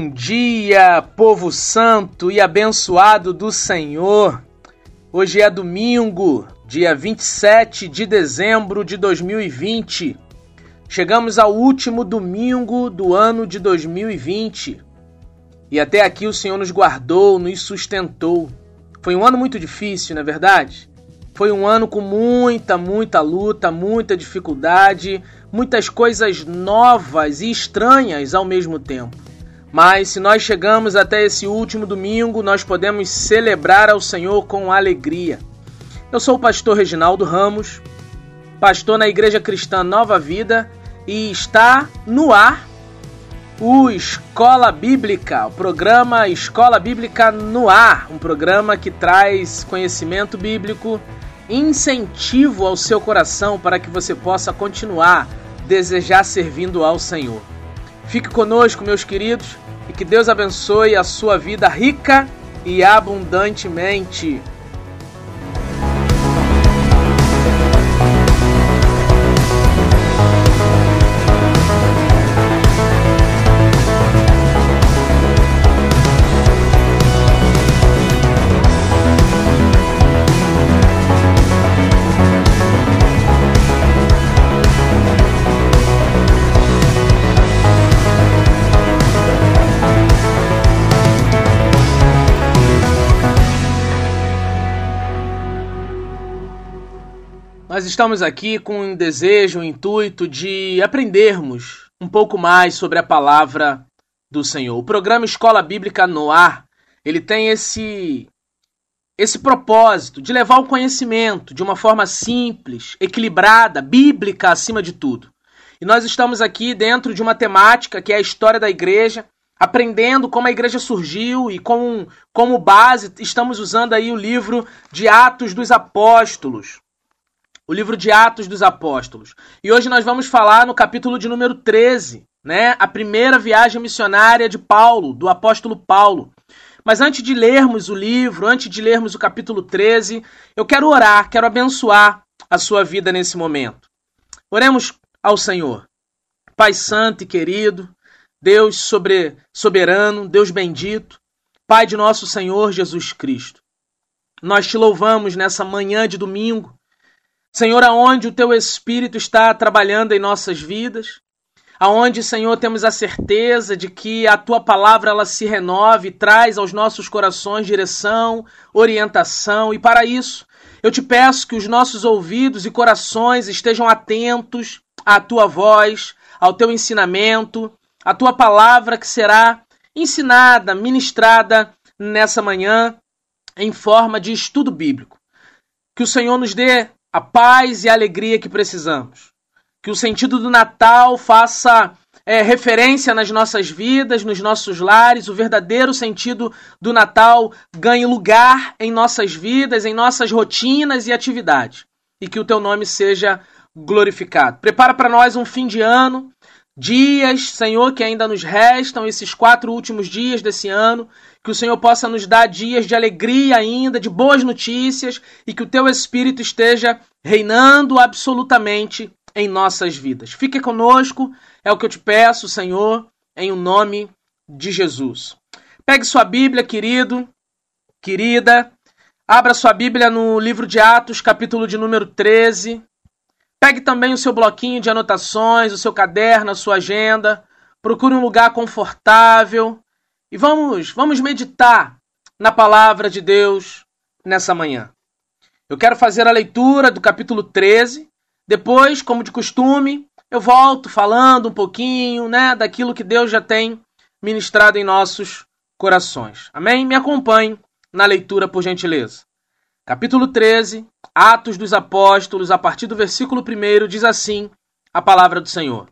Bom dia, povo santo e abençoado do Senhor. Hoje é domingo, dia 27 de dezembro de 2020. Chegamos ao último domingo do ano de 2020. E até aqui o Senhor nos guardou, nos sustentou. Foi um ano muito difícil, não é verdade? Foi um ano com muita, muita luta, muita dificuldade, muitas coisas novas e estranhas ao mesmo tempo. Mas se nós chegamos até esse último domingo, nós podemos celebrar ao Senhor com alegria. Eu sou o pastor Reginaldo Ramos, pastor na Igreja Cristã Nova Vida, e está no ar o Escola Bíblica, o programa Escola Bíblica no Ar, um programa que traz conhecimento bíblico, incentivo ao seu coração para que você possa continuar desejar servindo ao Senhor. Fique conosco, meus queridos, e que Deus abençoe a sua vida rica e abundantemente. Estamos aqui com um desejo, um intuito de aprendermos um pouco mais sobre a palavra do Senhor. O programa Escola Bíblica no Ar, ele tem esse esse propósito de levar o conhecimento de uma forma simples, equilibrada, bíblica acima de tudo. E nós estamos aqui dentro de uma temática que é a história da igreja, aprendendo como a igreja surgiu e como, como base estamos usando aí o livro de Atos dos Apóstolos o livro de Atos dos Apóstolos. E hoje nós vamos falar no capítulo de número 13, né? A primeira viagem missionária de Paulo, do apóstolo Paulo. Mas antes de lermos o livro, antes de lermos o capítulo 13, eu quero orar, quero abençoar a sua vida nesse momento. Oremos ao Senhor. Pai santo e querido, Deus sobre, soberano, Deus bendito, Pai de nosso Senhor Jesus Cristo. Nós te louvamos nessa manhã de domingo Senhor, aonde o teu Espírito está trabalhando em nossas vidas, aonde, Senhor, temos a certeza de que a tua palavra ela se renove traz aos nossos corações direção, orientação, e para isso eu te peço que os nossos ouvidos e corações estejam atentos à tua voz, ao teu ensinamento, à tua palavra que será ensinada, ministrada nessa manhã em forma de estudo bíblico. Que o Senhor nos dê a paz e a alegria que precisamos. Que o sentido do Natal faça é, referência nas nossas vidas, nos nossos lares, o verdadeiro sentido do Natal ganhe lugar em nossas vidas, em nossas rotinas e atividades. E que o teu nome seja glorificado. Prepara para nós um fim de ano, dias, Senhor, que ainda nos restam, esses quatro últimos dias desse ano, que o Senhor possa nos dar dias de alegria ainda, de boas notícias e que o teu Espírito esteja reinando absolutamente em nossas vidas. Fique conosco, é o que eu te peço, Senhor, em o nome de Jesus. Pegue sua Bíblia, querido, querida, abra sua Bíblia no livro de Atos, capítulo de número 13. Pegue também o seu bloquinho de anotações, o seu caderno, a sua agenda. Procure um lugar confortável e vamos, vamos meditar na palavra de Deus nessa manhã. Eu quero fazer a leitura do capítulo 13. Depois, como de costume, eu volto falando um pouquinho, né, daquilo que Deus já tem ministrado em nossos corações. Amém? Me acompanhe na leitura, por gentileza. Capítulo 13, Atos dos Apóstolos, a partir do versículo 1, diz assim a palavra do Senhor.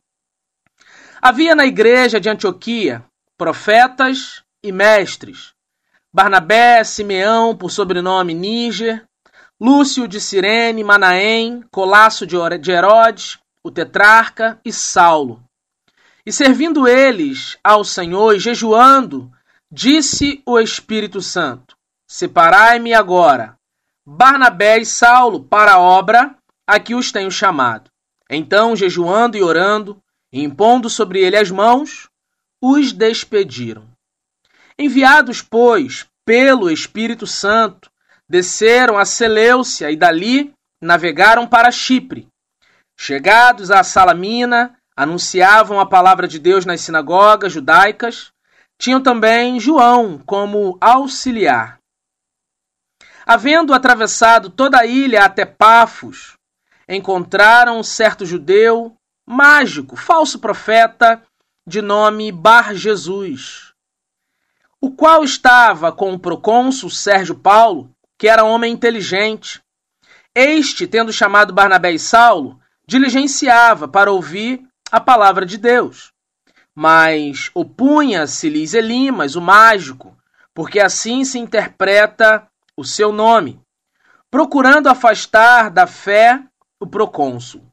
Havia na igreja de Antioquia profetas e mestres. Barnabé, Simeão, por sobrenome Níger, Lúcio de Cirene, Manaém, Colasso de Herodes, o tetrarca e Saulo. E servindo eles ao Senhor e jejuando, disse o Espírito Santo: Separai-me agora, Barnabé e Saulo, para a obra a que os tenho chamado. Então, jejuando e orando, e impondo sobre ele as mãos, os despediram. Enviados, pois, pelo Espírito Santo, desceram a Seleucia e dali navegaram para Chipre. Chegados a Salamina, anunciavam a palavra de Deus nas sinagogas judaicas. Tinham também João como auxiliar. Havendo atravessado toda a ilha até Pafos, encontraram um certo judeu, mágico, falso profeta, de nome Bar Jesus, o qual estava com o procônsul Sérgio Paulo, que era homem inteligente. Este, tendo chamado Barnabé e Saulo, diligenciava para ouvir a palavra de Deus. Mas opunha-se-lhes Elimas, o mágico, porque assim se interpreta o seu nome, procurando afastar da fé o procônsul.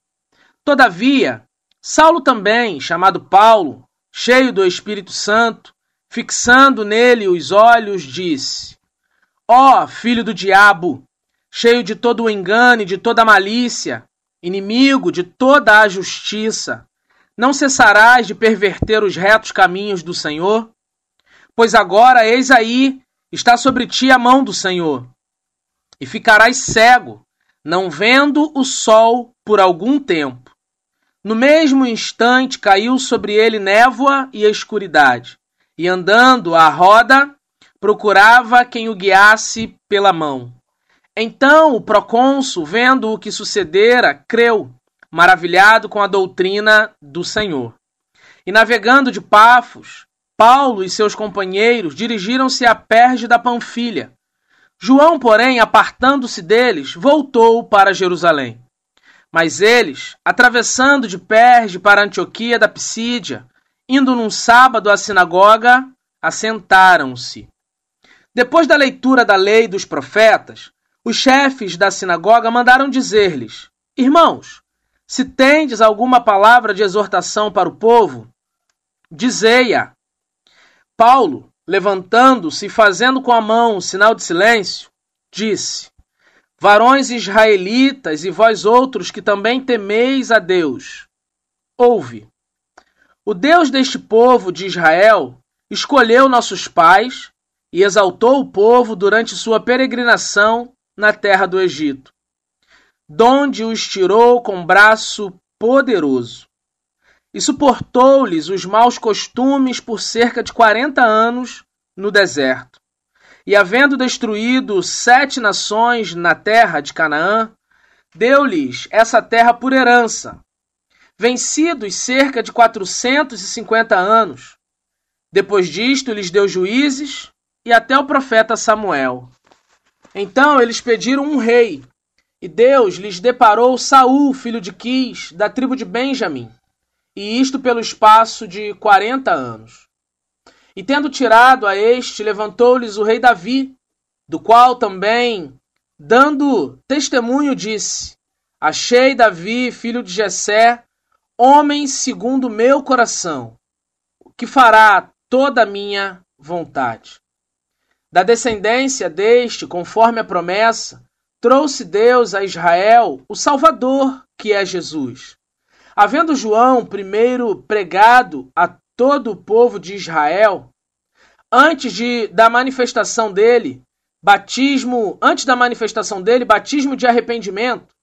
Todavia, Saulo também, chamado Paulo, cheio do Espírito Santo, fixando nele os olhos, disse: Ó oh, filho do diabo, cheio de todo o engano e de toda a malícia, inimigo de toda a justiça, não cessarás de perverter os retos caminhos do Senhor? Pois agora, eis aí, está sobre ti a mão do Senhor, e ficarás cego, não vendo o sol por algum tempo. No mesmo instante caiu sobre ele névoa e escuridade, e andando à roda, procurava quem o guiasse pela mão. Então o procônsul, vendo o que sucedera, creu, maravilhado com a doutrina do Senhor. E navegando de Pafos, Paulo e seus companheiros dirigiram-se a Perge da Panfilha. João, porém, apartando-se deles, voltou para Jerusalém. Mas eles, atravessando de Perge para Antioquia da Pisídia, indo num sábado à sinagoga, assentaram-se. Depois da leitura da lei dos profetas, os chefes da sinagoga mandaram dizer-lhes: Irmãos, se tendes alguma palavra de exortação para o povo, dizei-a. Paulo, levantando-se e fazendo com a mão um sinal de silêncio, disse: Varões israelitas e vós outros que também temeis a Deus, ouve. O Deus deste povo de Israel escolheu nossos pais e exaltou o povo durante sua peregrinação na terra do Egito, donde os tirou com braço poderoso, e suportou-lhes os maus costumes por cerca de quarenta anos no deserto. E havendo destruído sete nações na terra de Canaã, deu-lhes essa terra por herança. Vencidos cerca de quatrocentos e cinquenta anos. Depois disto, lhes deu juízes e até o profeta Samuel. Então eles pediram um rei, e Deus lhes deparou Saul, filho de Quis, da tribo de Benjamim, e isto pelo espaço de quarenta anos. E tendo tirado a este, levantou-lhes o rei Davi, do qual também, dando testemunho, disse: Achei Davi, filho de Jessé, homem segundo meu coração, que fará toda a minha vontade. Da descendência deste, conforme a promessa, trouxe Deus a Israel o Salvador, que é Jesus. Havendo João primeiro pregado a todo o povo de Israel, antes de, da manifestação dele, batismo, antes da manifestação dele, batismo de arrependimento.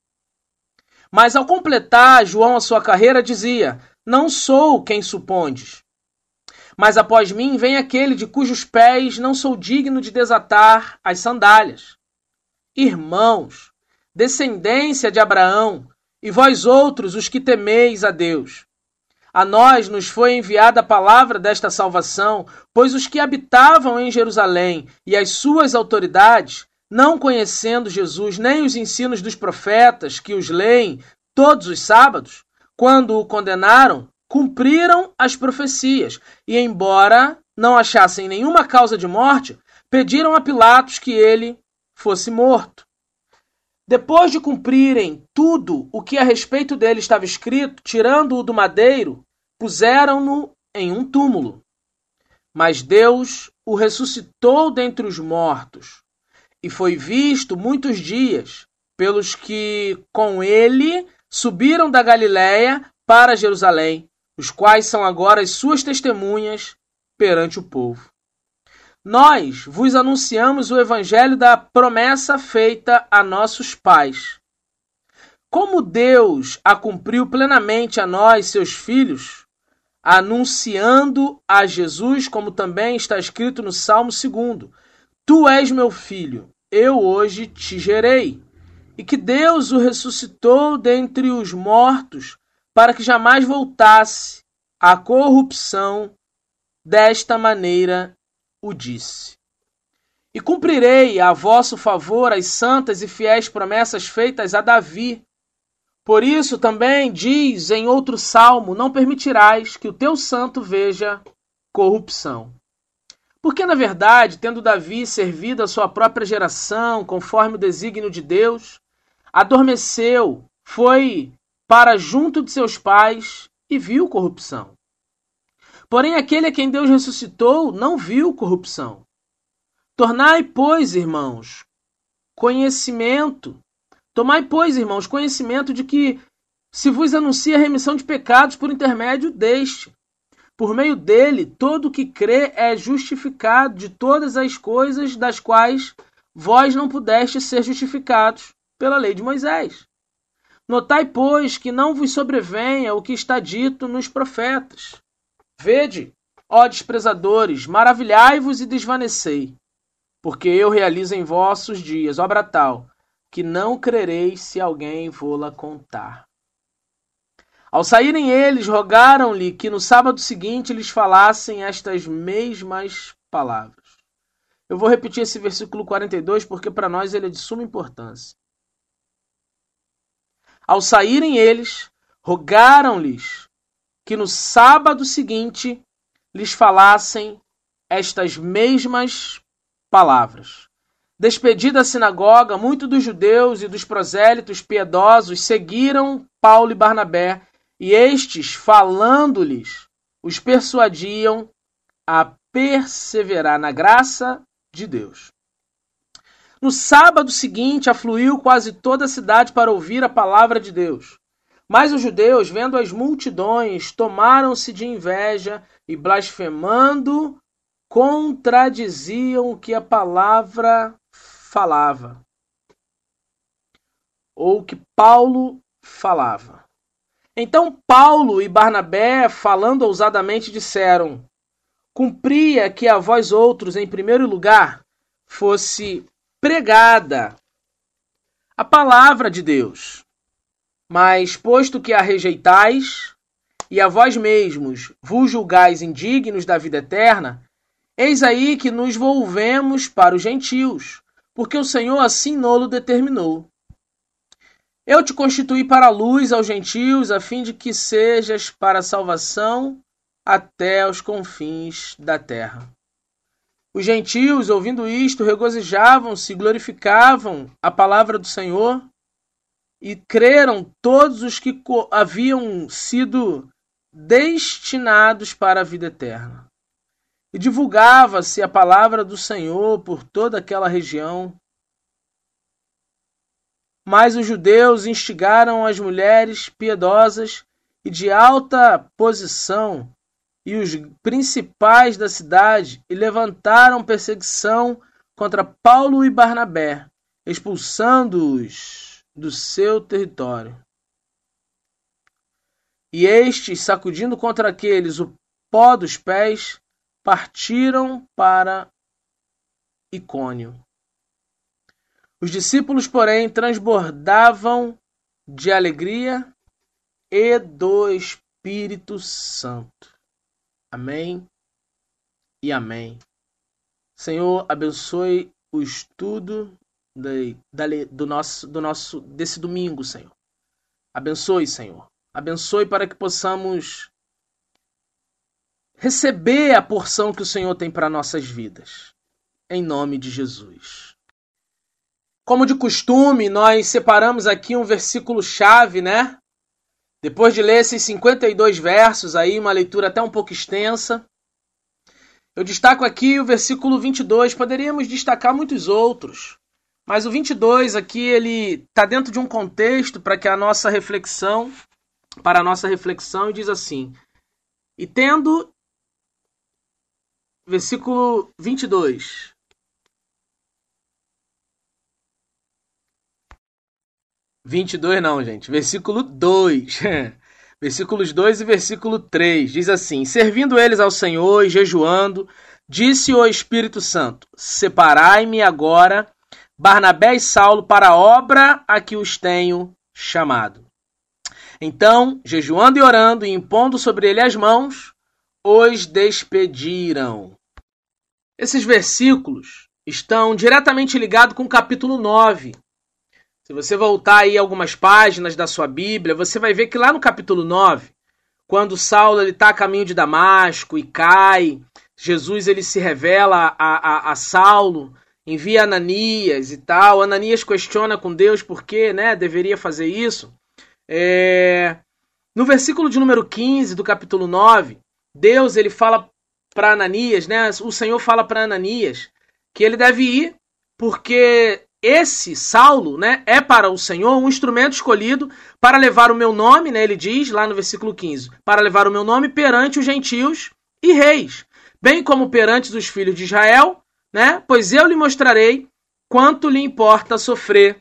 Mas ao completar João a sua carreira, dizia: Não sou quem supondes. Mas após mim vem aquele de cujos pés não sou digno de desatar as sandálias. Irmãos, descendência de Abraão, e vós outros os que temeis a Deus, a nós nos foi enviada a palavra desta salvação, pois os que habitavam em Jerusalém e as suas autoridades, não conhecendo Jesus nem os ensinos dos profetas que os leem todos os sábados, quando o condenaram, cumpriram as profecias e, embora não achassem nenhuma causa de morte, pediram a Pilatos que ele fosse morto. Depois de cumprirem tudo o que a respeito dele estava escrito, tirando-o do madeiro, puseram-no em um túmulo. Mas Deus o ressuscitou dentre os mortos, e foi visto muitos dias pelos que com ele subiram da Galiléia para Jerusalém, os quais são agora as suas testemunhas perante o povo. Nós vos anunciamos o evangelho da promessa feita a nossos pais. Como Deus a cumpriu plenamente a nós, seus filhos, anunciando a Jesus, como também está escrito no Salmo 2: Tu és meu filho, eu hoje te gerei. E que Deus o ressuscitou dentre os mortos, para que jamais voltasse à corrupção, desta maneira o disse. E cumprirei a vosso favor as santas e fiéis promessas feitas a Davi. Por isso também diz em outro salmo: Não permitirás que o teu santo veja corrupção. Porque, na verdade, tendo Davi servido a sua própria geração, conforme o desígnio de Deus, adormeceu, foi para junto de seus pais e viu corrupção. Porém, aquele a quem Deus ressuscitou não viu corrupção. Tornai, pois, irmãos, conhecimento. Tomai, pois, irmãos, conhecimento de que se vos anuncia a remissão de pecados por intermédio deste. Por meio dele, todo o que crê é justificado de todas as coisas das quais vós não pudestes ser justificados pela lei de Moisés. Notai, pois, que não vos sobrevenha o que está dito nos profetas. Vede, ó desprezadores, maravilhai-vos e desvanecei, porque eu realizo em vossos dias obra tal, que não crereis se alguém vô-la contar. Ao saírem eles, rogaram-lhe que no sábado seguinte lhes falassem estas mesmas palavras. Eu vou repetir esse versículo 42 porque para nós ele é de suma importância. Ao saírem eles, rogaram-lhes que no sábado seguinte lhes falassem estas mesmas palavras. Despedida a sinagoga, muitos dos judeus e dos prosélitos piedosos seguiram Paulo e Barnabé, e estes, falando-lhes, os persuadiam a perseverar na graça de Deus. No sábado seguinte, afluiu quase toda a cidade para ouvir a palavra de Deus. Mas os judeus, vendo as multidões, tomaram-se de inveja e, blasfemando, contradiziam o que a palavra falava, ou que Paulo falava. Então Paulo e Barnabé, falando ousadamente, disseram: Cumpria que a vós outros, em primeiro lugar, fosse pregada a palavra de Deus. Mas, posto que a rejeitais, e a vós mesmos vos julgais indignos da vida eterna, eis aí que nos volvemos para os gentios, porque o Senhor assim nolo determinou. Eu te constituí para a luz aos gentios, a fim de que sejas para a salvação até os confins da terra. Os gentios, ouvindo isto, regozijavam-se, glorificavam a palavra do Senhor e creram todos os que haviam sido destinados para a vida eterna. E divulgava-se a palavra do Senhor por toda aquela região. Mas os judeus instigaram as mulheres piedosas e de alta posição e os principais da cidade e levantaram perseguição contra Paulo e Barnabé, expulsando-os do seu território. E estes, sacudindo contra aqueles o pó dos pés, partiram para Icônio. Os discípulos, porém, transbordavam de alegria e do Espírito Santo. Amém e amém. Senhor, abençoe o estudo do nosso, do nosso, desse domingo, Senhor. Abençoe, Senhor. Abençoe para que possamos receber a porção que o Senhor tem para nossas vidas. Em nome de Jesus. Como de costume, nós separamos aqui um versículo chave, né? Depois de ler esses 52 versos aí, uma leitura até um pouco extensa, eu destaco aqui o versículo 22, poderíamos destacar muitos outros, mas o 22 aqui ele está dentro de um contexto para que a nossa reflexão, para a nossa reflexão, e diz assim: E tendo. Versículo 22. Vinte e dois não, gente. Versículo 2. Versículos 2 e versículo 3. Diz assim: Servindo eles ao Senhor e jejuando, disse o Espírito Santo: Separai-me agora Barnabé e Saulo para a obra a que os tenho chamado. Então, jejuando e orando e impondo sobre ele as mãos, os despediram. Esses versículos estão diretamente ligados com o capítulo 9. Se você voltar aí algumas páginas da sua Bíblia, você vai ver que lá no capítulo 9, quando Saulo está a caminho de Damasco e cai, Jesus ele se revela a, a, a Saulo envia Ananias e tal. Ananias questiona com Deus por que né, deveria fazer isso. É... No versículo de número 15 do capítulo 9, Deus ele fala para Ananias, né? O Senhor fala para Ananias que ele deve ir porque esse Saulo, né, é para o Senhor um instrumento escolhido para levar o meu nome, né? Ele diz lá no versículo 15, para levar o meu nome perante os gentios e reis, bem como perante os filhos de Israel né? Pois eu lhe mostrarei quanto lhe importa sofrer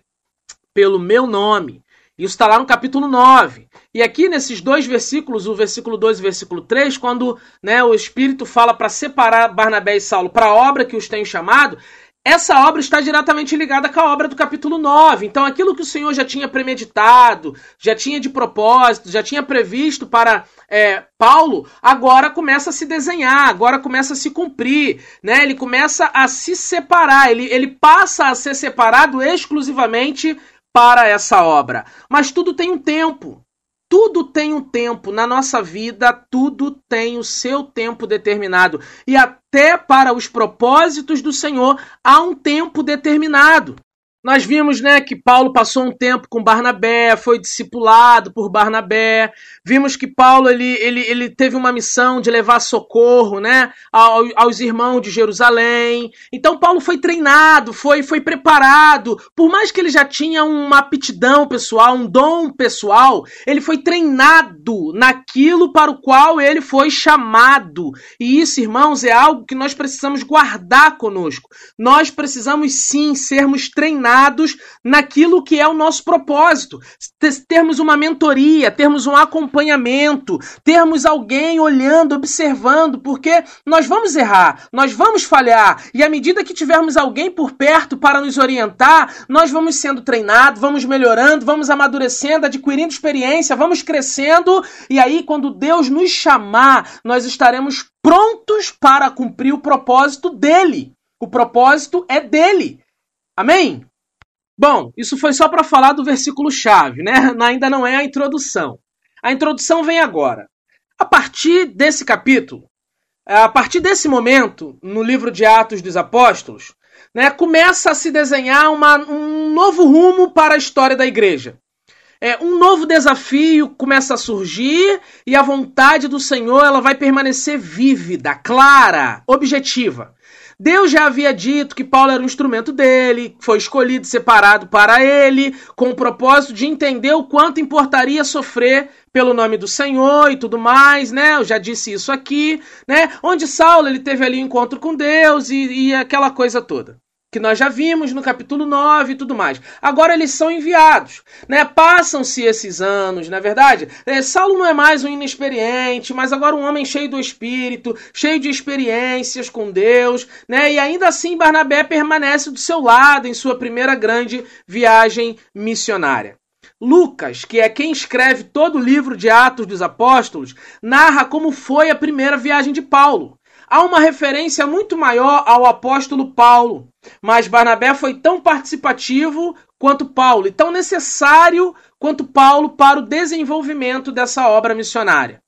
pelo meu nome. Isso está lá no capítulo 9. E aqui nesses dois versículos, o versículo 2 e o versículo 3, quando né, o Espírito fala para separar Barnabé e Saulo para a obra que os tenho chamado, essa obra está diretamente ligada com a obra do capítulo 9. Então, aquilo que o Senhor já tinha premeditado, já tinha de propósito, já tinha previsto para é, Paulo, agora começa a se desenhar, agora começa a se cumprir. Né? Ele começa a se separar, ele, ele passa a ser separado exclusivamente para essa obra. Mas tudo tem um tempo. Tudo tem um tempo. Na nossa vida, tudo tem o seu tempo determinado. E até para os propósitos do Senhor, há um tempo determinado. Nós vimos, né, que Paulo passou um tempo com Barnabé, foi discipulado por Barnabé. Vimos que Paulo ele, ele, ele teve uma missão de levar socorro, né, aos, irmãos de Jerusalém. Então Paulo foi treinado, foi foi preparado. Por mais que ele já tinha uma aptidão pessoal, um dom pessoal, ele foi treinado naquilo para o qual ele foi chamado. E isso, irmãos, é algo que nós precisamos guardar conosco. Nós precisamos sim sermos treinados naquilo que é o nosso propósito. Termos uma mentoria, termos um acompanhamento, termos alguém olhando, observando, porque nós vamos errar, nós vamos falhar, e à medida que tivermos alguém por perto para nos orientar, nós vamos sendo treinados, vamos melhorando, vamos amadurecendo, adquirindo experiência, vamos crescendo, e aí quando Deus nos chamar, nós estaremos prontos para cumprir o propósito dele. O propósito é dele. Amém? Bom, isso foi só para falar do versículo chave, né? Ainda não é a introdução. A introdução vem agora. A partir desse capítulo, a partir desse momento, no livro de Atos dos Apóstolos, né, começa a se desenhar uma, um novo rumo para a história da igreja. É, um novo desafio começa a surgir e a vontade do Senhor ela vai permanecer vívida, clara, objetiva. Deus já havia dito que Paulo era um instrumento dele, foi escolhido, separado para ele, com o propósito de entender o quanto importaria sofrer pelo nome do Senhor e tudo mais, né? Eu já disse isso aqui, né? Onde Saulo ele teve ali um encontro com Deus e, e aquela coisa toda que nós já vimos no capítulo 9 e tudo mais. Agora eles são enviados, né? Passam-se esses anos, na é verdade. É, Saulo não é mais um inexperiente, mas agora um homem cheio do espírito, cheio de experiências com Deus, né? E ainda assim Barnabé permanece do seu lado em sua primeira grande viagem missionária. Lucas, que é quem escreve todo o livro de Atos dos Apóstolos, narra como foi a primeira viagem de Paulo há uma referência muito maior ao apóstolo Paulo, mas Barnabé foi tão participativo quanto Paulo e tão necessário quanto Paulo para o desenvolvimento dessa obra missionária.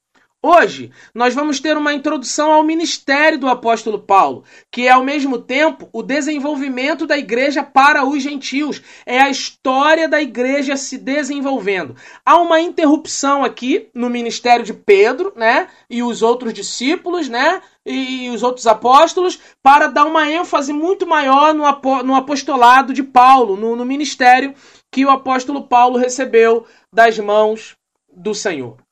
Hoje, nós vamos ter uma introdução ao ministério do apóstolo Paulo, que é ao mesmo tempo o desenvolvimento da igreja para os gentios. É a história da igreja se desenvolvendo. Há uma interrupção aqui no ministério de Pedro, né? E os outros discípulos, né? E os outros apóstolos, para dar uma ênfase muito maior no apostolado de Paulo, no, no ministério que o apóstolo Paulo recebeu das mãos do Senhor.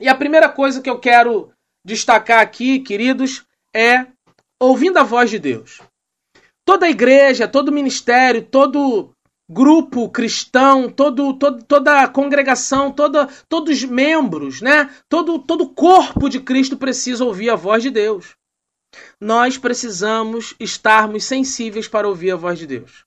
E a primeira coisa que eu quero destacar aqui, queridos, é ouvindo a voz de Deus. Toda igreja, todo ministério, todo grupo cristão, todo, todo, toda a congregação, toda, todos os membros, né? Todo, todo o corpo de Cristo precisa ouvir a voz de Deus. Nós precisamos estarmos sensíveis para ouvir a voz de Deus.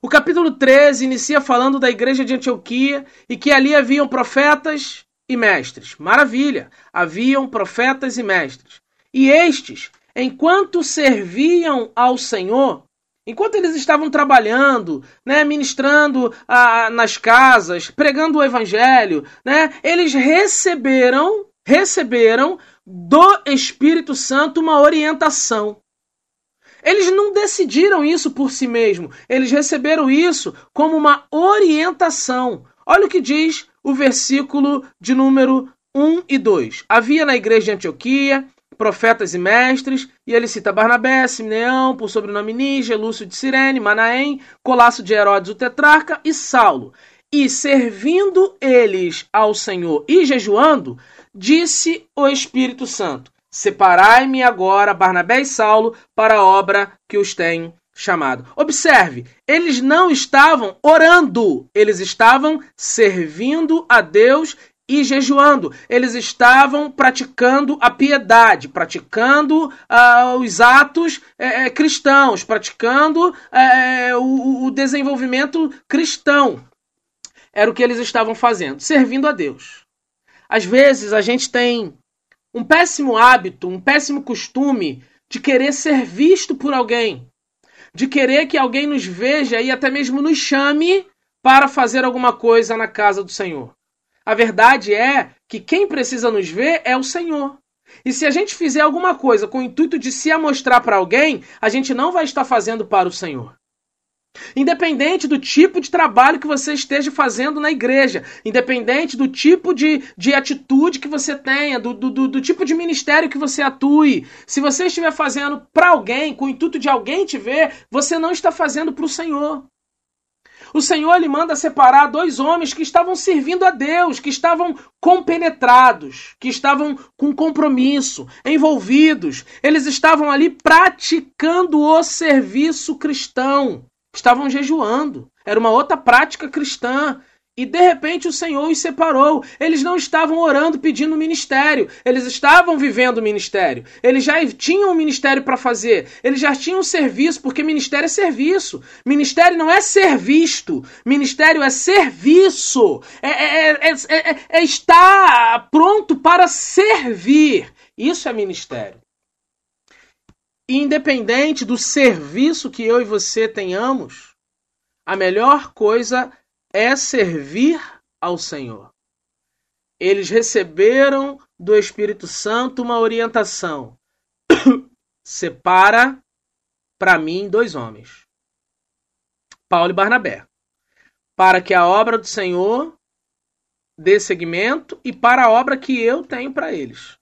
O capítulo 13 inicia falando da igreja de Antioquia e que ali haviam profetas e mestres. Maravilha! Haviam profetas e mestres. E estes, enquanto serviam ao Senhor, Enquanto eles estavam trabalhando, né, ministrando ah, nas casas, pregando o evangelho, né, eles receberam, receberam do Espírito Santo uma orientação. Eles não decidiram isso por si mesmos, eles receberam isso como uma orientação. Olha o que diz o versículo de número 1 e 2. Havia na igreja de Antioquia profetas e mestres, e ele cita Barnabé, Simeão, por sobrenome Níger, Lúcio de Cirene, Manaém, Colasso de Herodes o tetrarca e Saulo. E servindo eles ao Senhor e jejuando, disse o Espírito Santo: Separai-me agora, Barnabé e Saulo, para a obra que os tenho chamado. Observe, eles não estavam orando, eles estavam servindo a Deus e jejuando. Eles estavam praticando a piedade, praticando uh, os atos é, cristãos, praticando é, o, o desenvolvimento cristão. Era o que eles estavam fazendo, servindo a Deus. Às vezes a gente tem um péssimo hábito, um péssimo costume de querer ser visto por alguém, de querer que alguém nos veja e até mesmo nos chame para fazer alguma coisa na casa do Senhor. A verdade é que quem precisa nos ver é o Senhor. E se a gente fizer alguma coisa com o intuito de se amostrar para alguém, a gente não vai estar fazendo para o Senhor. Independente do tipo de trabalho que você esteja fazendo na igreja, independente do tipo de, de atitude que você tenha, do, do, do tipo de ministério que você atue, se você estiver fazendo para alguém, com o intuito de alguém te ver, você não está fazendo para o Senhor. O Senhor lhe manda separar dois homens que estavam servindo a Deus, que estavam compenetrados, que estavam com compromisso, envolvidos. Eles estavam ali praticando o serviço cristão. Estavam jejuando. Era uma outra prática cristã. E de repente o Senhor os separou. Eles não estavam orando pedindo ministério, eles estavam vivendo o ministério. Eles já tinham um ministério para fazer, eles já tinham um serviço, porque ministério é serviço. Ministério não é ser visto, ministério é serviço. É, é, é, é estar pronto para servir. Isso é ministério. Independente do serviço que eu e você tenhamos, a melhor coisa é servir ao Senhor. Eles receberam do Espírito Santo uma orientação. Separa para mim dois homens, Paulo e Barnabé, para que a obra do Senhor dê seguimento e para a obra que eu tenho para eles.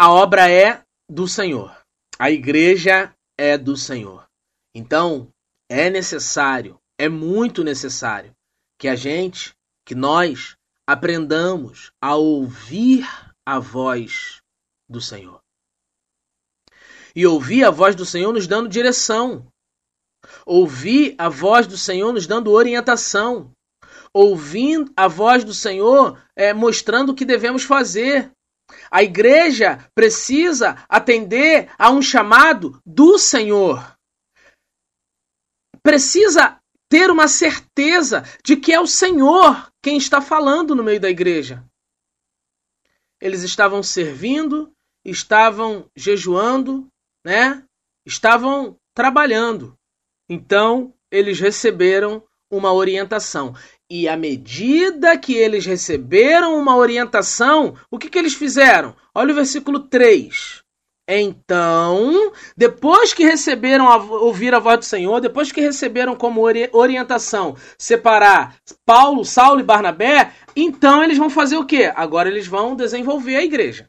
A obra é do Senhor. A igreja é do Senhor. Então, é necessário é muito necessário que a gente, que nós, aprendamos a ouvir a voz do Senhor. E ouvir a voz do Senhor nos dando direção. Ouvir a voz do Senhor nos dando orientação. Ouvir a voz do Senhor é, mostrando o que devemos fazer. A igreja precisa atender a um chamado do Senhor. Precisa ter uma certeza de que é o Senhor quem está falando no meio da igreja. Eles estavam servindo, estavam jejuando, né? Estavam trabalhando. Então, eles receberam uma orientação. E à medida que eles receberam uma orientação, o que, que eles fizeram? Olha o versículo 3. Então, depois que receberam a, ouvir a voz do Senhor, depois que receberam como ori orientação separar Paulo, Saulo e Barnabé, então eles vão fazer o quê? Agora eles vão desenvolver a igreja.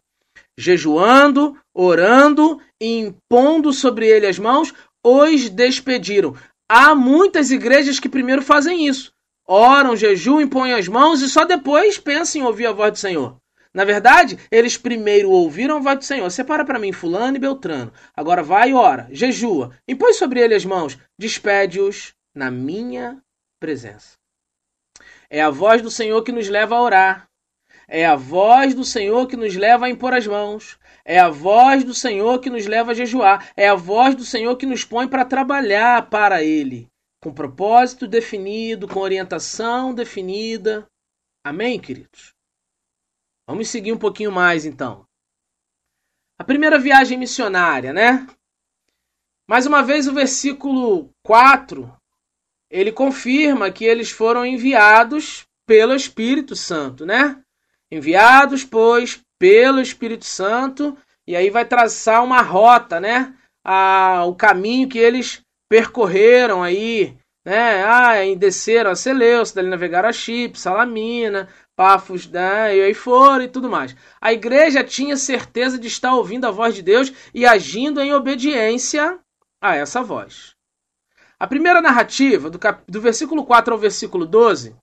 Jejuando, orando e impondo sobre ele as mãos, os despediram. Há muitas igrejas que primeiro fazem isso. Oram, jejuam, impõem as mãos e só depois pensam em ouvir a voz do Senhor. Na verdade, eles primeiro ouviram a voz do Senhor. Separa para mim fulano e Beltrano. Agora vai e ora, jejua, impõe sobre ele as mãos, despede-os na minha presença. É a voz do Senhor que nos leva a orar. É a voz do Senhor que nos leva a impor as mãos. É a voz do Senhor que nos leva a jejuar. É a voz do Senhor que nos põe para trabalhar para Ele. Com propósito definido, com orientação definida. Amém, queridos? Vamos seguir um pouquinho mais então. A primeira viagem missionária, né? Mais uma vez o versículo 4, ele confirma que eles foram enviados pelo Espírito Santo, né? Enviados, pois, pelo Espírito Santo, e aí vai traçar uma rota, né? A, o caminho que eles percorreram aí, né? Ah, desceram a Seleucia, dali navegaram a Chipre, Salamina, Pafos, né? e aí foram e tudo mais. A igreja tinha certeza de estar ouvindo a voz de Deus e agindo em obediência a essa voz. A primeira narrativa, do, cap... do versículo 4 ao versículo 12,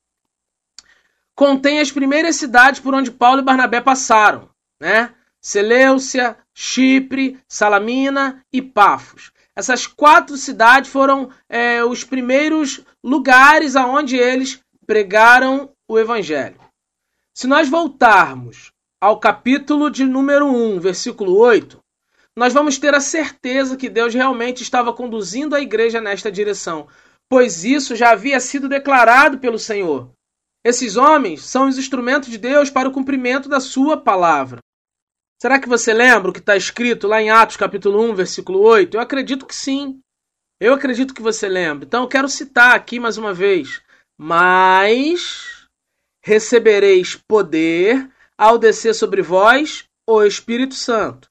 contém as primeiras cidades por onde Paulo e Barnabé passaram, né? Seleucia, Chipre, Salamina e Pafos. Essas quatro cidades foram é, os primeiros lugares aonde eles pregaram o evangelho. Se nós voltarmos ao capítulo de número 1, versículo 8, nós vamos ter a certeza que Deus realmente estava conduzindo a igreja nesta direção, pois isso já havia sido declarado pelo Senhor. Esses homens são os instrumentos de Deus para o cumprimento da sua palavra. Será que você lembra o que está escrito lá em Atos capítulo 1, versículo 8? Eu acredito que sim. Eu acredito que você lembra. Então eu quero citar aqui mais uma vez. Mas recebereis poder ao descer sobre vós o Espírito Santo,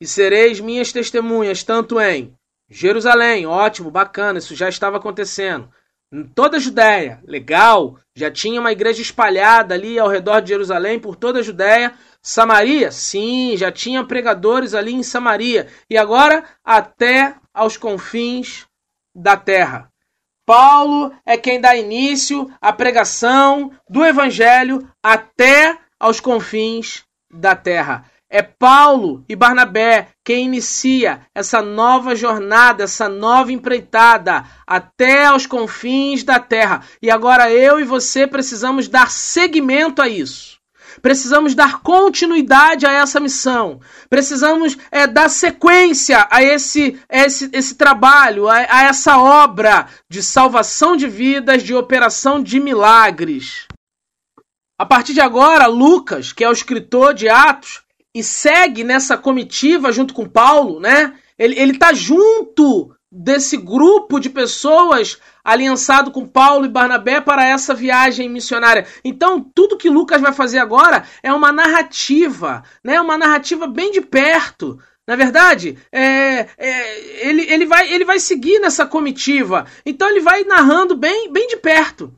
e sereis minhas testemunhas, tanto em Jerusalém, ótimo, bacana, isso já estava acontecendo. Em toda a Judéia, legal, já tinha uma igreja espalhada ali ao redor de Jerusalém, por toda a Judéia. Samaria, sim, já tinha pregadores ali em Samaria. E agora até aos confins da terra. Paulo é quem dá início à pregação do evangelho até aos confins da terra. É Paulo e Barnabé quem inicia essa nova jornada, essa nova empreitada até aos confins da terra. E agora eu e você precisamos dar seguimento a isso. Precisamos dar continuidade a essa missão. Precisamos é, dar sequência a esse, esse, esse trabalho, a, a essa obra de salvação de vidas, de operação de milagres. A partir de agora, Lucas, que é o escritor de Atos, e segue nessa comitiva junto com Paulo, né? Ele está junto desse grupo de pessoas aliançado com Paulo e Barnabé para essa viagem missionária. Então, tudo que Lucas vai fazer agora é uma narrativa, né? Uma narrativa bem de perto. Na verdade, é, é, ele, ele, vai, ele vai seguir nessa comitiva. Então, ele vai narrando bem, bem de perto.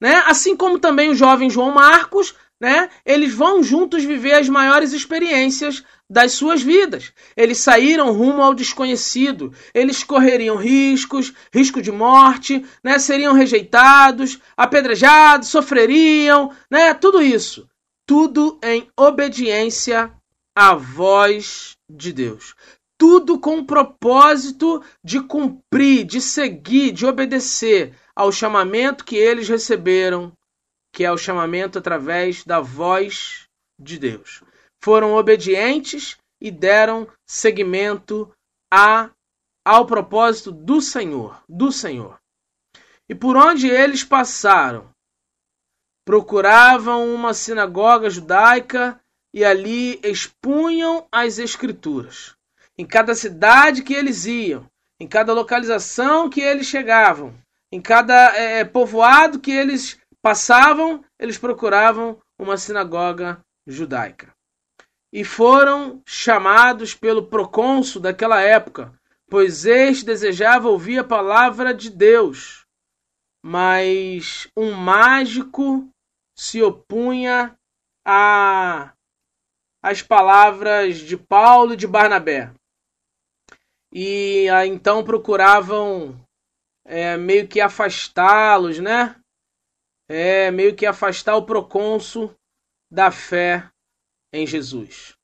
Né? Assim como também o jovem João Marcos, né? eles vão juntos viver as maiores experiências das suas vidas. Eles saíram rumo ao desconhecido. Eles correriam riscos, risco de morte, né? seriam rejeitados, apedrejados, sofreriam, né? tudo isso. Tudo em obediência à voz de Deus. Tudo com o propósito de cumprir, de seguir, de obedecer ao chamamento que eles receberam, que é o chamamento através da voz de Deus foram obedientes e deram seguimento a, ao propósito do Senhor, do Senhor. E por onde eles passaram, procuravam uma sinagoga judaica e ali expunham as escrituras. Em cada cidade que eles iam, em cada localização que eles chegavam, em cada é, povoado que eles passavam, eles procuravam uma sinagoga judaica e foram chamados pelo procônsul daquela época, pois este desejava ouvir a palavra de Deus. Mas um mágico se opunha a as palavras de Paulo e de Barnabé. E ah, então procuravam é, meio que afastá-los, né? É, meio que afastar o procônsul da fé em Jesus.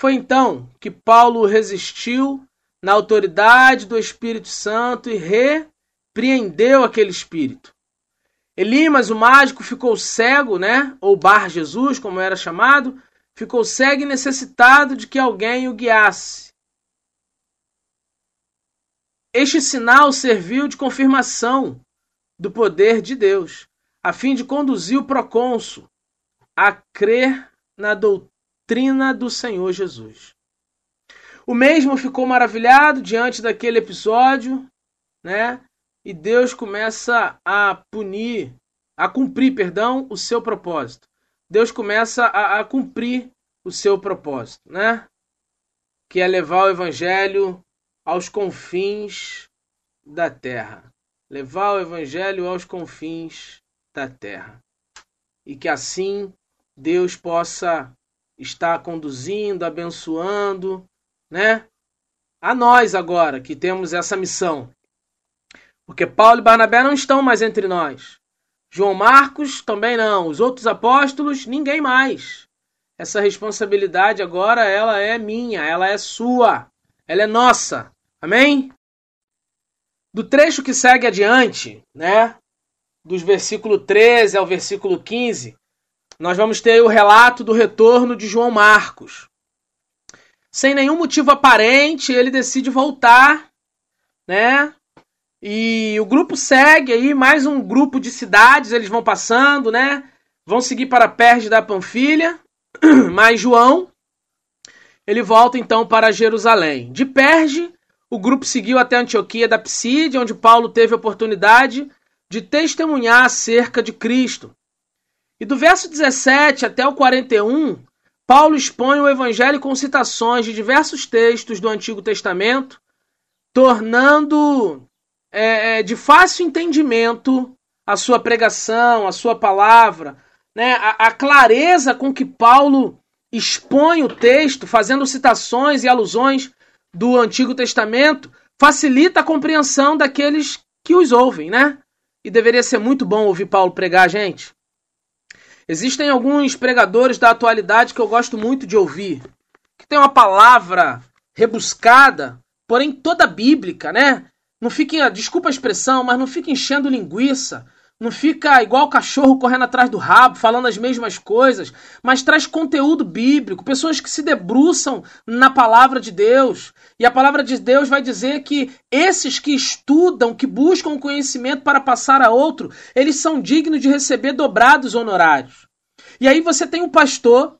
Foi então que Paulo resistiu na autoridade do Espírito Santo e repreendeu aquele espírito. Elimas, o mágico, ficou cego, né? Ou Bar Jesus, como era chamado, ficou cego e necessitado de que alguém o guiasse. Este sinal serviu de confirmação do poder de Deus, a fim de conduzir o procônsul a crer na doutrina do Senhor Jesus. O mesmo ficou maravilhado diante daquele episódio, né? E Deus começa a punir, a cumprir, perdão, o seu propósito. Deus começa a, a cumprir o seu propósito, né? Que é levar o evangelho aos confins da terra. Levar o evangelho aos confins da terra. E que assim Deus possa estar conduzindo, abençoando, né? A nós agora que temos essa missão. Porque Paulo e Barnabé não estão mais entre nós. João Marcos também não. Os outros apóstolos, ninguém mais. Essa responsabilidade agora ela é minha, ela é sua, ela é nossa. Amém? Do trecho que segue adiante, né? Dos versículo 13 ao versículo 15, nós vamos ter o relato do retorno de João Marcos sem nenhum motivo aparente, ele decide voltar, né? E o grupo segue aí, mais um grupo de cidades, eles vão passando, né? Vão seguir para Perge da Panfilha, mas João, ele volta então para Jerusalém. De Perge, o grupo seguiu até Antioquia da Psídia, onde Paulo teve a oportunidade de testemunhar acerca de Cristo. E do verso 17 até o 41, Paulo expõe o evangelho com citações de diversos textos do Antigo Testamento, tornando é, é, de fácil entendimento a sua pregação, a sua palavra, né? a, a clareza com que Paulo expõe o texto, fazendo citações e alusões do Antigo Testamento, facilita a compreensão daqueles que os ouvem, né? E deveria ser muito bom ouvir Paulo pregar, gente. Existem alguns pregadores da atualidade que eu gosto muito de ouvir, que tem uma palavra rebuscada, porém toda bíblica, né? Não fica, desculpa a expressão, mas não fica enchendo linguiça, não fica igual cachorro correndo atrás do rabo, falando as mesmas coisas, mas traz conteúdo bíblico, pessoas que se debruçam na palavra de Deus. E a palavra de Deus vai dizer que esses que estudam, que buscam conhecimento para passar a outro, eles são dignos de receber dobrados honorários. E aí você tem um pastor,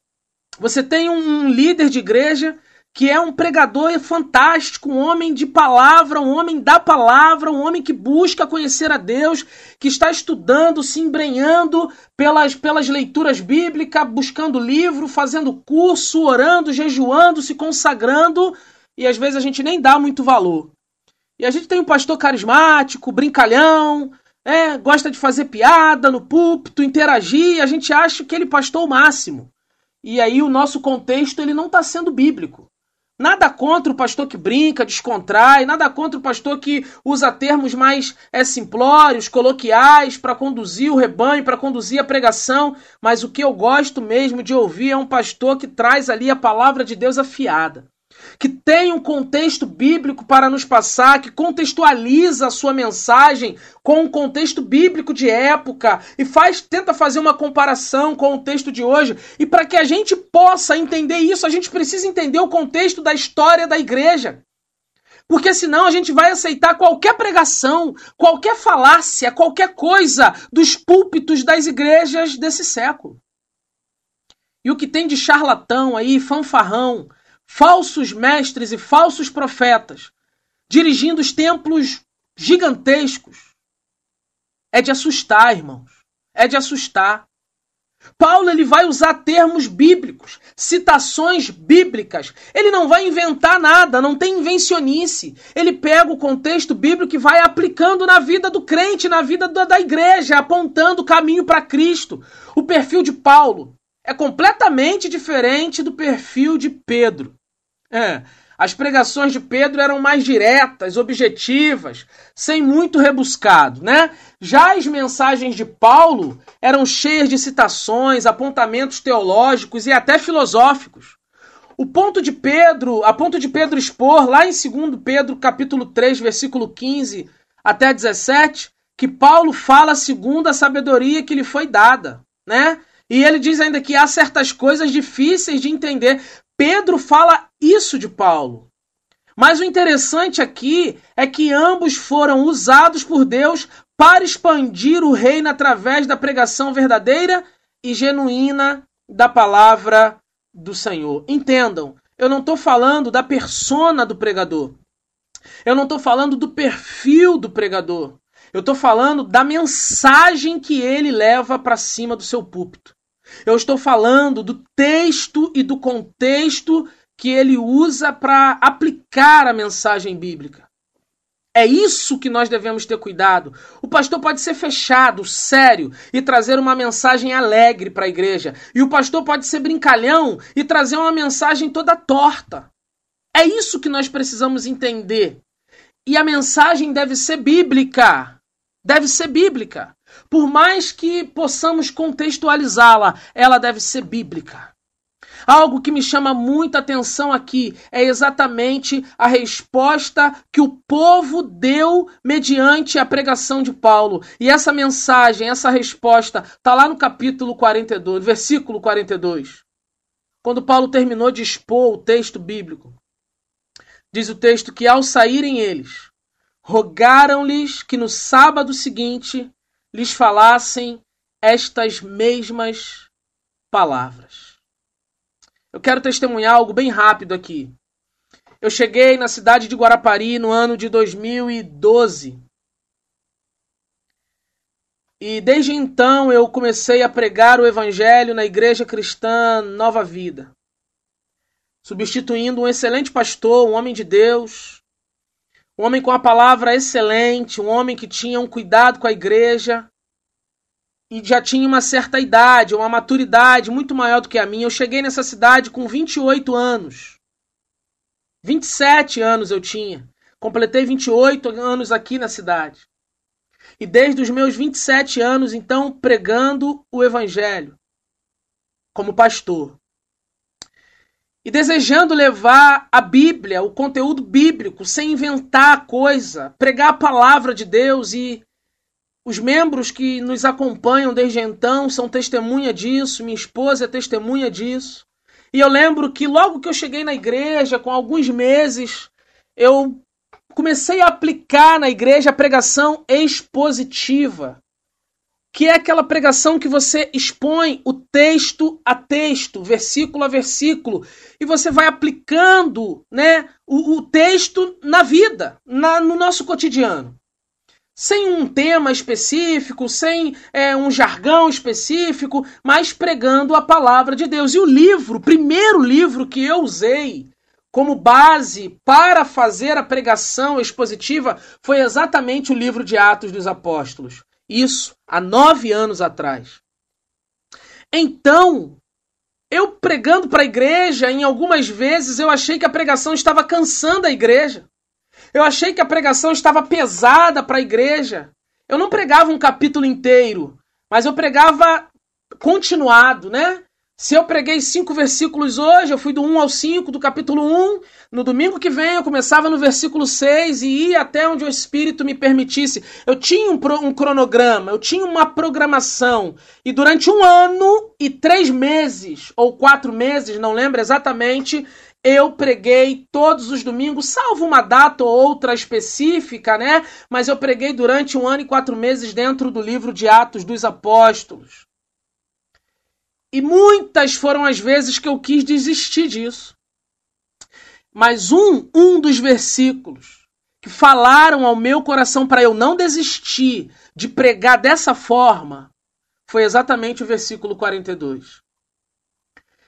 você tem um líder de igreja que é um pregador fantástico, um homem de palavra, um homem da palavra, um homem que busca conhecer a Deus, que está estudando, se embrenhando pelas, pelas leituras bíblicas, buscando livro, fazendo curso, orando, jejuando, se consagrando, e às vezes a gente nem dá muito valor. E a gente tem um pastor carismático, brincalhão, é, gosta de fazer piada no púlpito, interagir, a gente acha que ele pastor o máximo. E aí o nosso contexto ele não está sendo bíblico. Nada contra o pastor que brinca, descontrai, nada contra o pastor que usa termos mais é, simplórios, coloquiais, para conduzir o rebanho, para conduzir a pregação, mas o que eu gosto mesmo de ouvir é um pastor que traz ali a palavra de Deus afiada que tem um contexto bíblico para nos passar, que contextualiza a sua mensagem com um contexto bíblico de época e faz tenta fazer uma comparação com o texto de hoje. E para que a gente possa entender isso, a gente precisa entender o contexto da história da igreja. Porque senão a gente vai aceitar qualquer pregação, qualquer falácia, qualquer coisa dos púlpitos das igrejas desse século. E o que tem de charlatão aí, fanfarrão, falsos mestres e falsos profetas dirigindo os templos gigantescos. É de assustar, irmãos. É de assustar. Paulo ele vai usar termos bíblicos, citações bíblicas. Ele não vai inventar nada, não tem invencionice. Ele pega o contexto bíblico e vai aplicando na vida do crente, na vida da, da igreja, apontando o caminho para Cristo. O perfil de Paulo é completamente diferente do perfil de Pedro. É. As pregações de Pedro eram mais diretas, objetivas, sem muito rebuscado, né? Já as mensagens de Paulo eram cheias de citações, apontamentos teológicos e até filosóficos. O ponto de Pedro, a ponto de Pedro expor lá em 2 Pedro, capítulo 3, versículo 15 até 17, que Paulo fala segundo a sabedoria que lhe foi dada, né? E ele diz ainda que há certas coisas difíceis de entender. Pedro fala isso de Paulo. Mas o interessante aqui é que ambos foram usados por Deus para expandir o reino através da pregação verdadeira e genuína da palavra do Senhor. Entendam, eu não estou falando da persona do pregador. Eu não estou falando do perfil do pregador. Eu estou falando da mensagem que ele leva para cima do seu púlpito. Eu estou falando do texto e do contexto que ele usa para aplicar a mensagem bíblica. É isso que nós devemos ter cuidado. O pastor pode ser fechado, sério e trazer uma mensagem alegre para a igreja. E o pastor pode ser brincalhão e trazer uma mensagem toda torta. É isso que nós precisamos entender. E a mensagem deve ser bíblica. Deve ser bíblica. Por mais que possamos contextualizá-la, ela deve ser bíblica. Algo que me chama muita atenção aqui é exatamente a resposta que o povo deu mediante a pregação de Paulo. E essa mensagem, essa resposta, está lá no capítulo 42, versículo 42. Quando Paulo terminou de expor o texto bíblico, diz o texto que ao saírem eles, rogaram-lhes que no sábado seguinte lhes falassem estas mesmas palavras. Eu quero testemunhar algo bem rápido aqui. Eu cheguei na cidade de Guarapari no ano de 2012. E desde então eu comecei a pregar o evangelho na igreja cristã Nova Vida, substituindo um excelente pastor, um homem de Deus, um homem com a palavra excelente, um homem que tinha um cuidado com a igreja e já tinha uma certa idade, uma maturidade muito maior do que a minha. Eu cheguei nessa cidade com 28 anos. 27 anos eu tinha. Completei 28 anos aqui na cidade. E desde os meus 27 anos, então, pregando o Evangelho como pastor e desejando levar a Bíblia, o conteúdo bíblico, sem inventar coisa, pregar a palavra de Deus e os membros que nos acompanham desde então são testemunha disso, minha esposa é testemunha disso. E eu lembro que logo que eu cheguei na igreja, com alguns meses, eu comecei a aplicar na igreja a pregação expositiva que é aquela pregação que você expõe o texto a texto, versículo a versículo, e você vai aplicando né, o, o texto na vida, na, no nosso cotidiano. Sem um tema específico, sem é, um jargão específico, mas pregando a palavra de Deus. E o livro, o primeiro livro que eu usei como base para fazer a pregação expositiva foi exatamente o livro de Atos dos Apóstolos. Isso há nove anos atrás. Então, eu pregando para a igreja, em algumas vezes eu achei que a pregação estava cansando a igreja. Eu achei que a pregação estava pesada para a igreja. Eu não pregava um capítulo inteiro, mas eu pregava continuado, né? Se eu preguei cinco versículos hoje, eu fui do 1 ao 5 do capítulo 1. No domingo que vem eu começava no versículo 6 e ia até onde o Espírito me permitisse. Eu tinha um, um cronograma, eu tinha uma programação. E durante um ano e três meses, ou quatro meses, não lembro exatamente, eu preguei todos os domingos, salvo uma data ou outra específica, né? Mas eu preguei durante um ano e quatro meses dentro do livro de Atos dos Apóstolos. E muitas foram as vezes que eu quis desistir disso. Mas um, um dos versículos que falaram ao meu coração para eu não desistir de pregar dessa forma foi exatamente o versículo 42.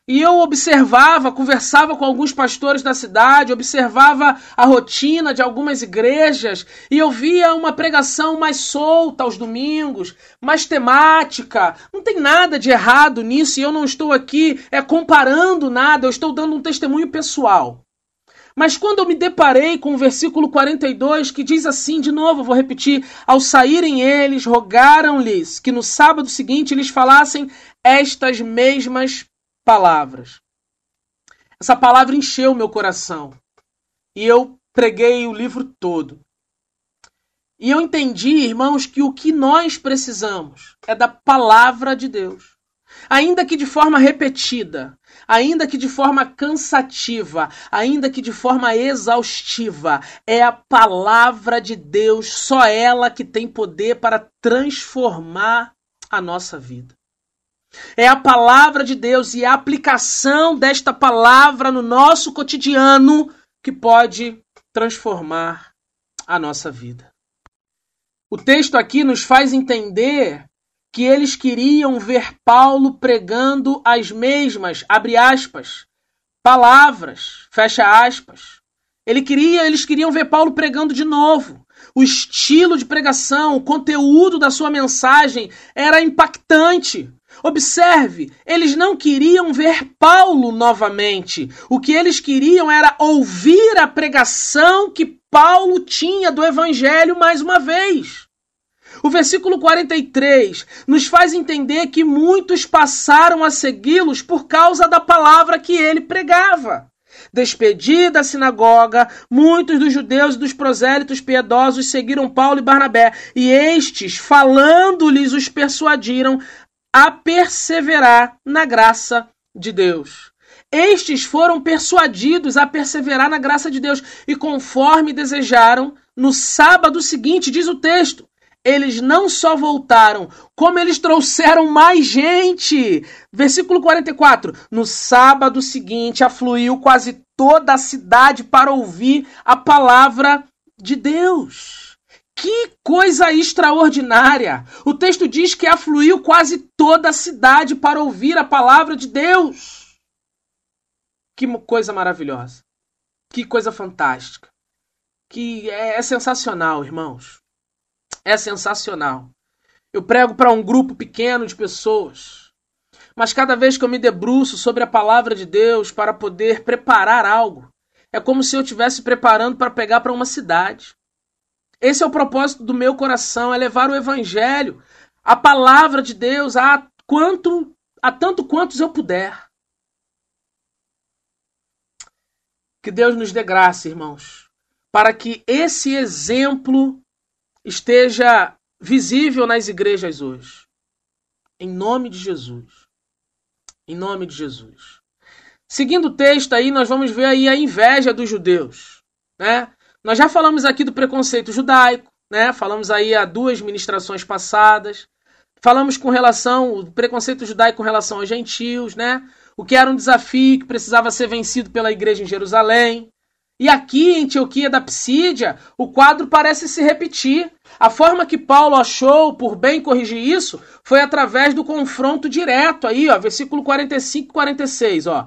E eu observava, conversava com alguns pastores da cidade, observava a rotina de algumas igrejas e eu via uma pregação mais solta aos domingos, mais temática. Não tem nada de errado nisso e eu não estou aqui é, comparando nada, eu estou dando um testemunho pessoal. Mas quando eu me deparei com o versículo 42, que diz assim, de novo, vou repetir: Ao saírem eles, rogaram-lhes que no sábado seguinte lhes falassem estas mesmas palavras. Essa palavra encheu meu coração. E eu preguei o livro todo. E eu entendi, irmãos, que o que nós precisamos é da palavra de Deus. Ainda que de forma repetida, ainda que de forma cansativa, ainda que de forma exaustiva, é a palavra de Deus, só ela que tem poder para transformar a nossa vida. É a palavra de Deus e a aplicação desta palavra no nosso cotidiano que pode transformar a nossa vida. O texto aqui nos faz entender que eles queriam ver Paulo pregando as mesmas, abre aspas, palavras, fecha aspas. Ele queria, eles queriam ver Paulo pregando de novo. O estilo de pregação, o conteúdo da sua mensagem era impactante. Observe, eles não queriam ver Paulo novamente. O que eles queriam era ouvir a pregação que Paulo tinha do evangelho mais uma vez. O versículo 43 nos faz entender que muitos passaram a segui-los por causa da palavra que ele pregava. Despedida a sinagoga, muitos dos judeus e dos prosélitos piedosos seguiram Paulo e Barnabé, e estes, falando-lhes, os persuadiram a perseverar na graça de Deus. Estes foram persuadidos a perseverar na graça de Deus, e conforme desejaram, no sábado seguinte, diz o texto, eles não só voltaram, como eles trouxeram mais gente. Versículo 44. No sábado seguinte, afluiu quase toda a cidade para ouvir a palavra de Deus. Que coisa extraordinária! O texto diz que afluiu quase toda a cidade para ouvir a palavra de Deus. Que coisa maravilhosa! Que coisa fantástica! Que é, é sensacional, irmãos é sensacional. Eu prego para um grupo pequeno de pessoas. Mas cada vez que eu me debruço sobre a palavra de Deus para poder preparar algo, é como se eu estivesse preparando para pegar para uma cidade. Esse é o propósito do meu coração, é levar o evangelho, a palavra de Deus a quanto a tanto quantos eu puder. Que Deus nos dê graça, irmãos, para que esse exemplo esteja visível nas igrejas hoje. Em nome de Jesus. Em nome de Jesus. Seguindo o texto aí, nós vamos ver aí a inveja dos judeus, né? Nós já falamos aqui do preconceito judaico, né? Falamos aí há duas ministrações passadas. Falamos com relação o preconceito judaico com relação aos gentios, né? O que era um desafio que precisava ser vencido pela igreja em Jerusalém. E aqui em Antioquia da Psídia, o quadro parece se repetir. A forma que Paulo achou por bem corrigir isso foi através do confronto direto aí, ó, versículo 45 e 46, ó.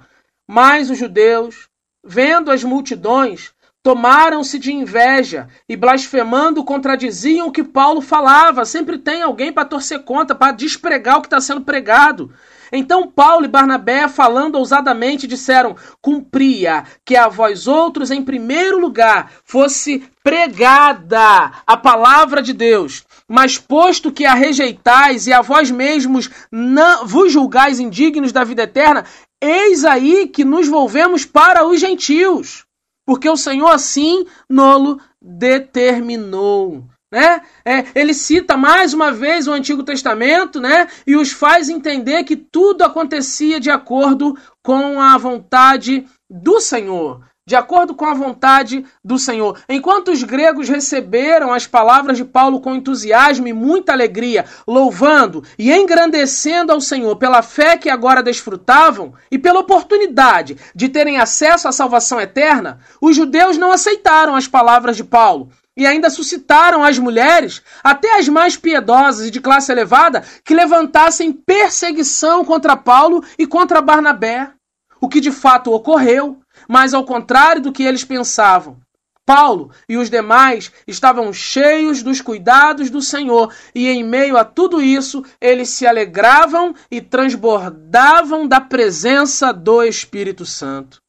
Mas os judeus, vendo as multidões, tomaram-se de inveja e blasfemando contradiziam o que Paulo falava. Sempre tem alguém para torcer contra, para despregar o que está sendo pregado. Então Paulo e Barnabé, falando ousadamente, disseram: Cumpria que a vós outros, em primeiro lugar, fosse pregada a palavra de Deus. Mas posto que a rejeitais e a vós mesmos não vos julgais indignos da vida eterna, eis aí que nos volvemos para os gentios. Porque o Senhor assim nolo determinou né? É, ele cita mais uma vez o Antigo Testamento, né? E os faz entender que tudo acontecia de acordo com a vontade do Senhor. De acordo com a vontade do Senhor. Enquanto os gregos receberam as palavras de Paulo com entusiasmo e muita alegria, louvando e engrandecendo ao Senhor pela fé que agora desfrutavam e pela oportunidade de terem acesso à salvação eterna, os judeus não aceitaram as palavras de Paulo e ainda suscitaram as mulheres, até as mais piedosas e de classe elevada, que levantassem perseguição contra Paulo e contra Barnabé. O que de fato ocorreu, mas ao contrário do que eles pensavam. Paulo e os demais estavam cheios dos cuidados do Senhor, e em meio a tudo isso, eles se alegravam e transbordavam da presença do Espírito Santo.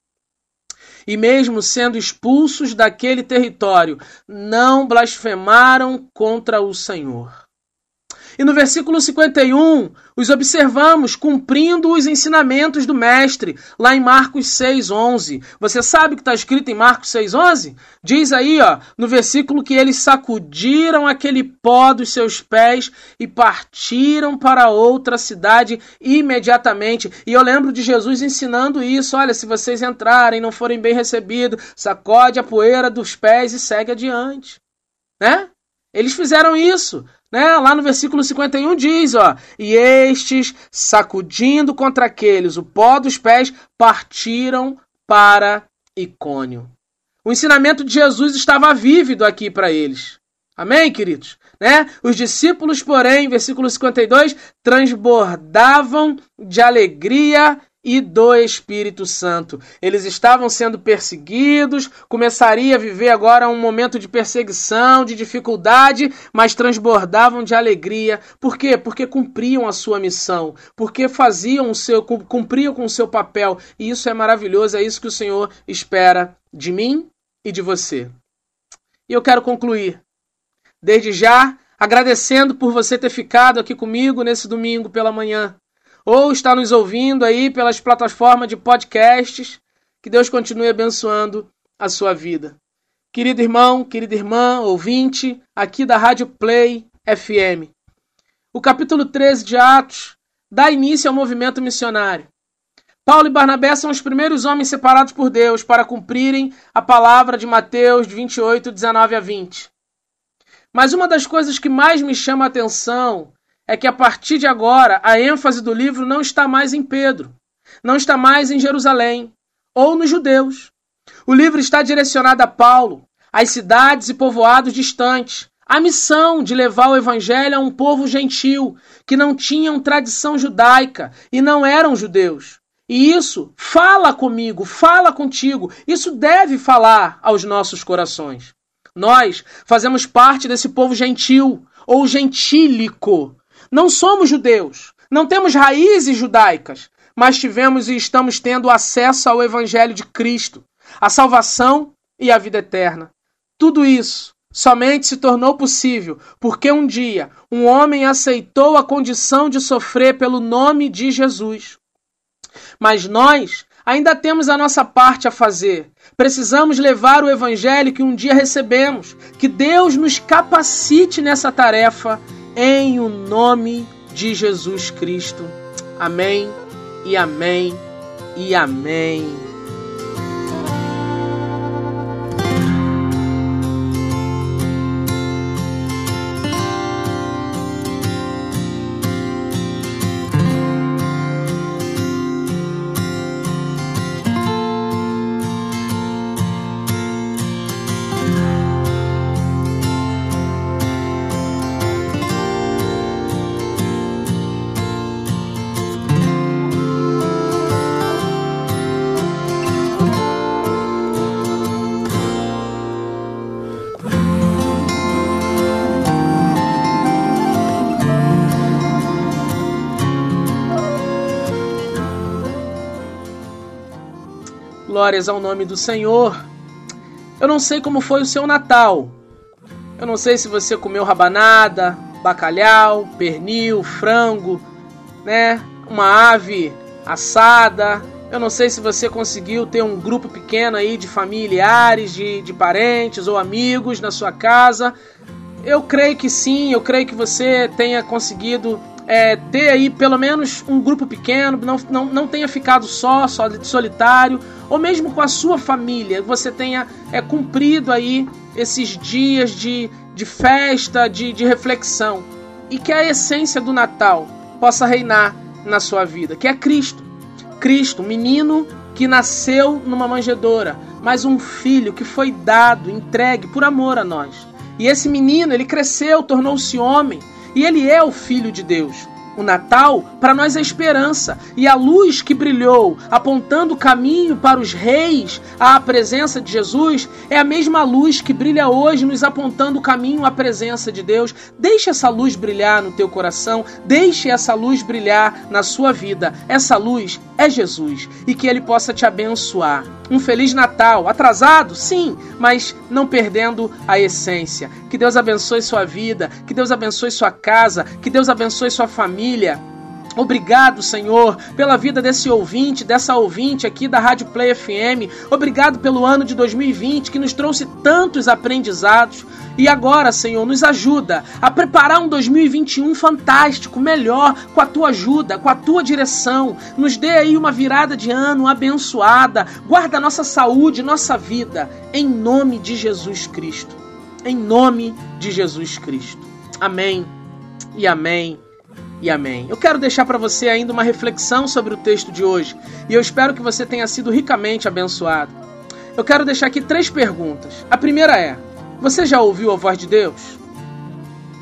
e mesmo sendo expulsos daquele território, não blasfemaram contra o Senhor. E no versículo 51, os observamos cumprindo os ensinamentos do Mestre, lá em Marcos 6,11. Você sabe o que está escrito em Marcos 6,11? Diz aí, ó, no versículo que eles sacudiram aquele pó dos seus pés e partiram para outra cidade imediatamente. E eu lembro de Jesus ensinando isso: olha, se vocês entrarem não forem bem recebidos, sacode a poeira dos pés e segue adiante. Né? Eles fizeram isso. Né? Lá no versículo 51 diz, ó, e estes, sacudindo contra aqueles o pó dos pés, partiram para Icônio. O ensinamento de Jesus estava vívido aqui para eles. Amém, queridos? Né? Os discípulos, porém, versículo 52, transbordavam de alegria e do Espírito Santo. Eles estavam sendo perseguidos, começaria a viver agora um momento de perseguição, de dificuldade, mas transbordavam de alegria. Por quê? Porque cumpriam a sua missão, porque faziam o seu cumpriam com o seu papel, e isso é maravilhoso, é isso que o Senhor espera de mim e de você. E eu quero concluir desde já agradecendo por você ter ficado aqui comigo nesse domingo pela manhã ou está nos ouvindo aí pelas plataformas de podcasts. Que Deus continue abençoando a sua vida. Querido irmão, querida irmã, ouvinte, aqui da Rádio Play FM. O capítulo 13 de Atos dá início ao movimento missionário. Paulo e Barnabé são os primeiros homens separados por Deus para cumprirem a palavra de Mateus 28, 19 a 20. Mas uma das coisas que mais me chama a atenção é que a partir de agora a ênfase do livro não está mais em Pedro, não está mais em Jerusalém ou nos judeus. O livro está direcionado a Paulo, às cidades e povoados distantes, a missão de levar o evangelho a um povo gentil que não tinham tradição judaica e não eram judeus. E isso fala comigo, fala contigo, isso deve falar aos nossos corações. Nós fazemos parte desse povo gentil ou gentílico, não somos judeus, não temos raízes judaicas, mas tivemos e estamos tendo acesso ao Evangelho de Cristo, a salvação e a vida eterna. Tudo isso somente se tornou possível porque um dia um homem aceitou a condição de sofrer pelo nome de Jesus. Mas nós ainda temos a nossa parte a fazer. Precisamos levar o evangelho que um dia recebemos. Que Deus nos capacite nessa tarefa em o nome de Jesus Cristo. Amém e amém e amém. Glórias ao nome do Senhor. Eu não sei como foi o seu Natal. Eu não sei se você comeu rabanada, bacalhau, pernil, frango, né? Uma ave assada. Eu não sei se você conseguiu ter um grupo pequeno aí de familiares, de, de parentes ou amigos na sua casa. Eu creio que sim, eu creio que você tenha conseguido é, ter aí pelo menos um grupo pequeno, não, não, não tenha ficado só, só solitário, ou mesmo com a sua família, você tenha é, cumprido aí esses dias de, de festa, de, de reflexão, e que a essência do Natal possa reinar na sua vida, que é Cristo. Cristo, menino que nasceu numa manjedoura, mas um filho que foi dado, entregue por amor a nós. E esse menino, ele cresceu, tornou-se homem, e ele é o Filho de Deus. O Natal, para nós, é esperança. E a luz que brilhou, apontando o caminho para os reis à presença de Jesus, é a mesma luz que brilha hoje, nos apontando o caminho à presença de Deus. Deixe essa luz brilhar no teu coração, deixe essa luz brilhar na sua vida. Essa luz é Jesus e que ele possa te abençoar. Um Feliz Natal, atrasado, sim, mas não perdendo a essência. Que Deus abençoe sua vida, que Deus abençoe sua casa, que Deus abençoe sua família. Obrigado, Senhor, pela vida desse ouvinte, dessa ouvinte aqui da Rádio Play FM. Obrigado pelo ano de 2020 que nos trouxe tantos aprendizados. E agora, Senhor, nos ajuda a preparar um 2021 fantástico, melhor, com a tua ajuda, com a tua direção. Nos dê aí uma virada de ano abençoada. Guarda nossa saúde, nossa vida, em nome de Jesus Cristo. Em nome de Jesus Cristo. Amém e amém e amém. Eu quero deixar para você ainda uma reflexão sobre o texto de hoje e eu espero que você tenha sido ricamente abençoado. Eu quero deixar aqui três perguntas. A primeira é: você já ouviu a voz de Deus?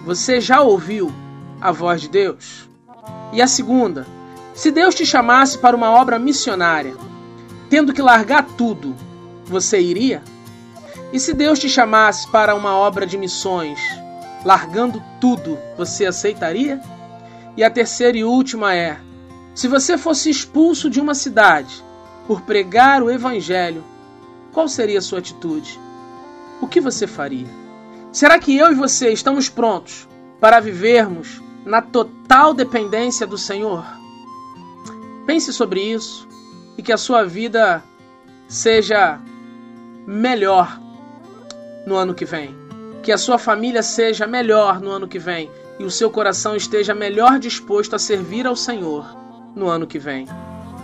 Você já ouviu a voz de Deus? E a segunda: se Deus te chamasse para uma obra missionária, tendo que largar tudo, você iria? E se Deus te chamasse para uma obra de missões, largando tudo, você aceitaria? E a terceira e última é: se você fosse expulso de uma cidade por pregar o evangelho, qual seria a sua atitude? O que você faria? Será que eu e você estamos prontos para vivermos na total dependência do Senhor? Pense sobre isso e que a sua vida seja melhor no ano que vem. Que a sua família seja melhor no ano que vem e o seu coração esteja melhor disposto a servir ao Senhor no ano que vem.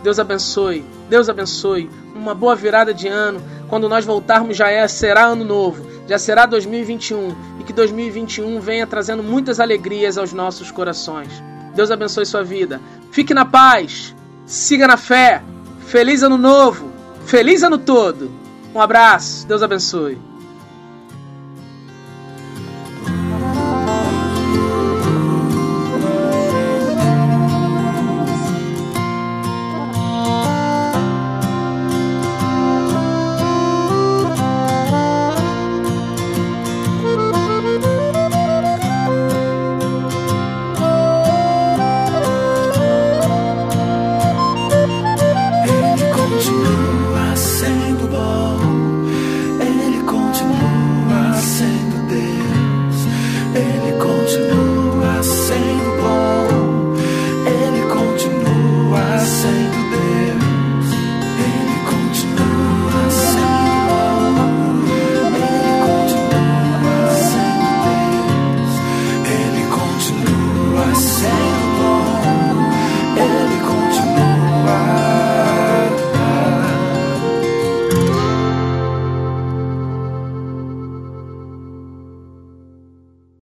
Deus abençoe, Deus abençoe. Uma boa virada de ano. Quando nós voltarmos já é, será ano novo, já será 2021 e que 2021 venha trazendo muitas alegrias aos nossos corações. Deus abençoe sua vida. Fique na paz, siga na fé. Feliz ano novo, feliz ano todo. Um abraço, Deus abençoe.